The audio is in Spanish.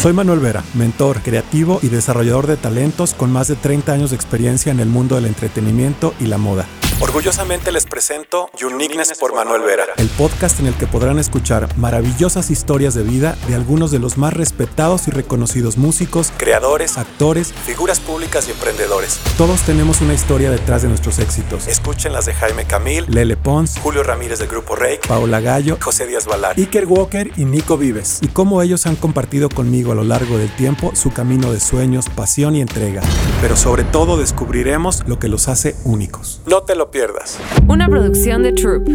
Soy Manuel Vera, mentor, creativo y desarrollador de talentos con más de 30 años de experiencia en el mundo del entretenimiento y la moda. Orgullosamente les presento Uniqueness por Manuel Vera, el podcast en el que podrán escuchar maravillosas historias de vida de algunos de los más respetados y reconocidos músicos, creadores, actores, figuras públicas y emprendedores. Todos tenemos una historia detrás de nuestros éxitos. Escuchen las de Jaime Camil, Lele Pons, Julio Ramírez del Grupo Rake, Paola Gallo, José Díaz Valar, Iker Walker y Nico Vives, y cómo ellos han compartido conmigo a lo largo del tiempo su camino de sueños, pasión y entrega. Pero sobre todo descubriremos lo que los hace únicos. No te lo pierdas. Una producción de Troop.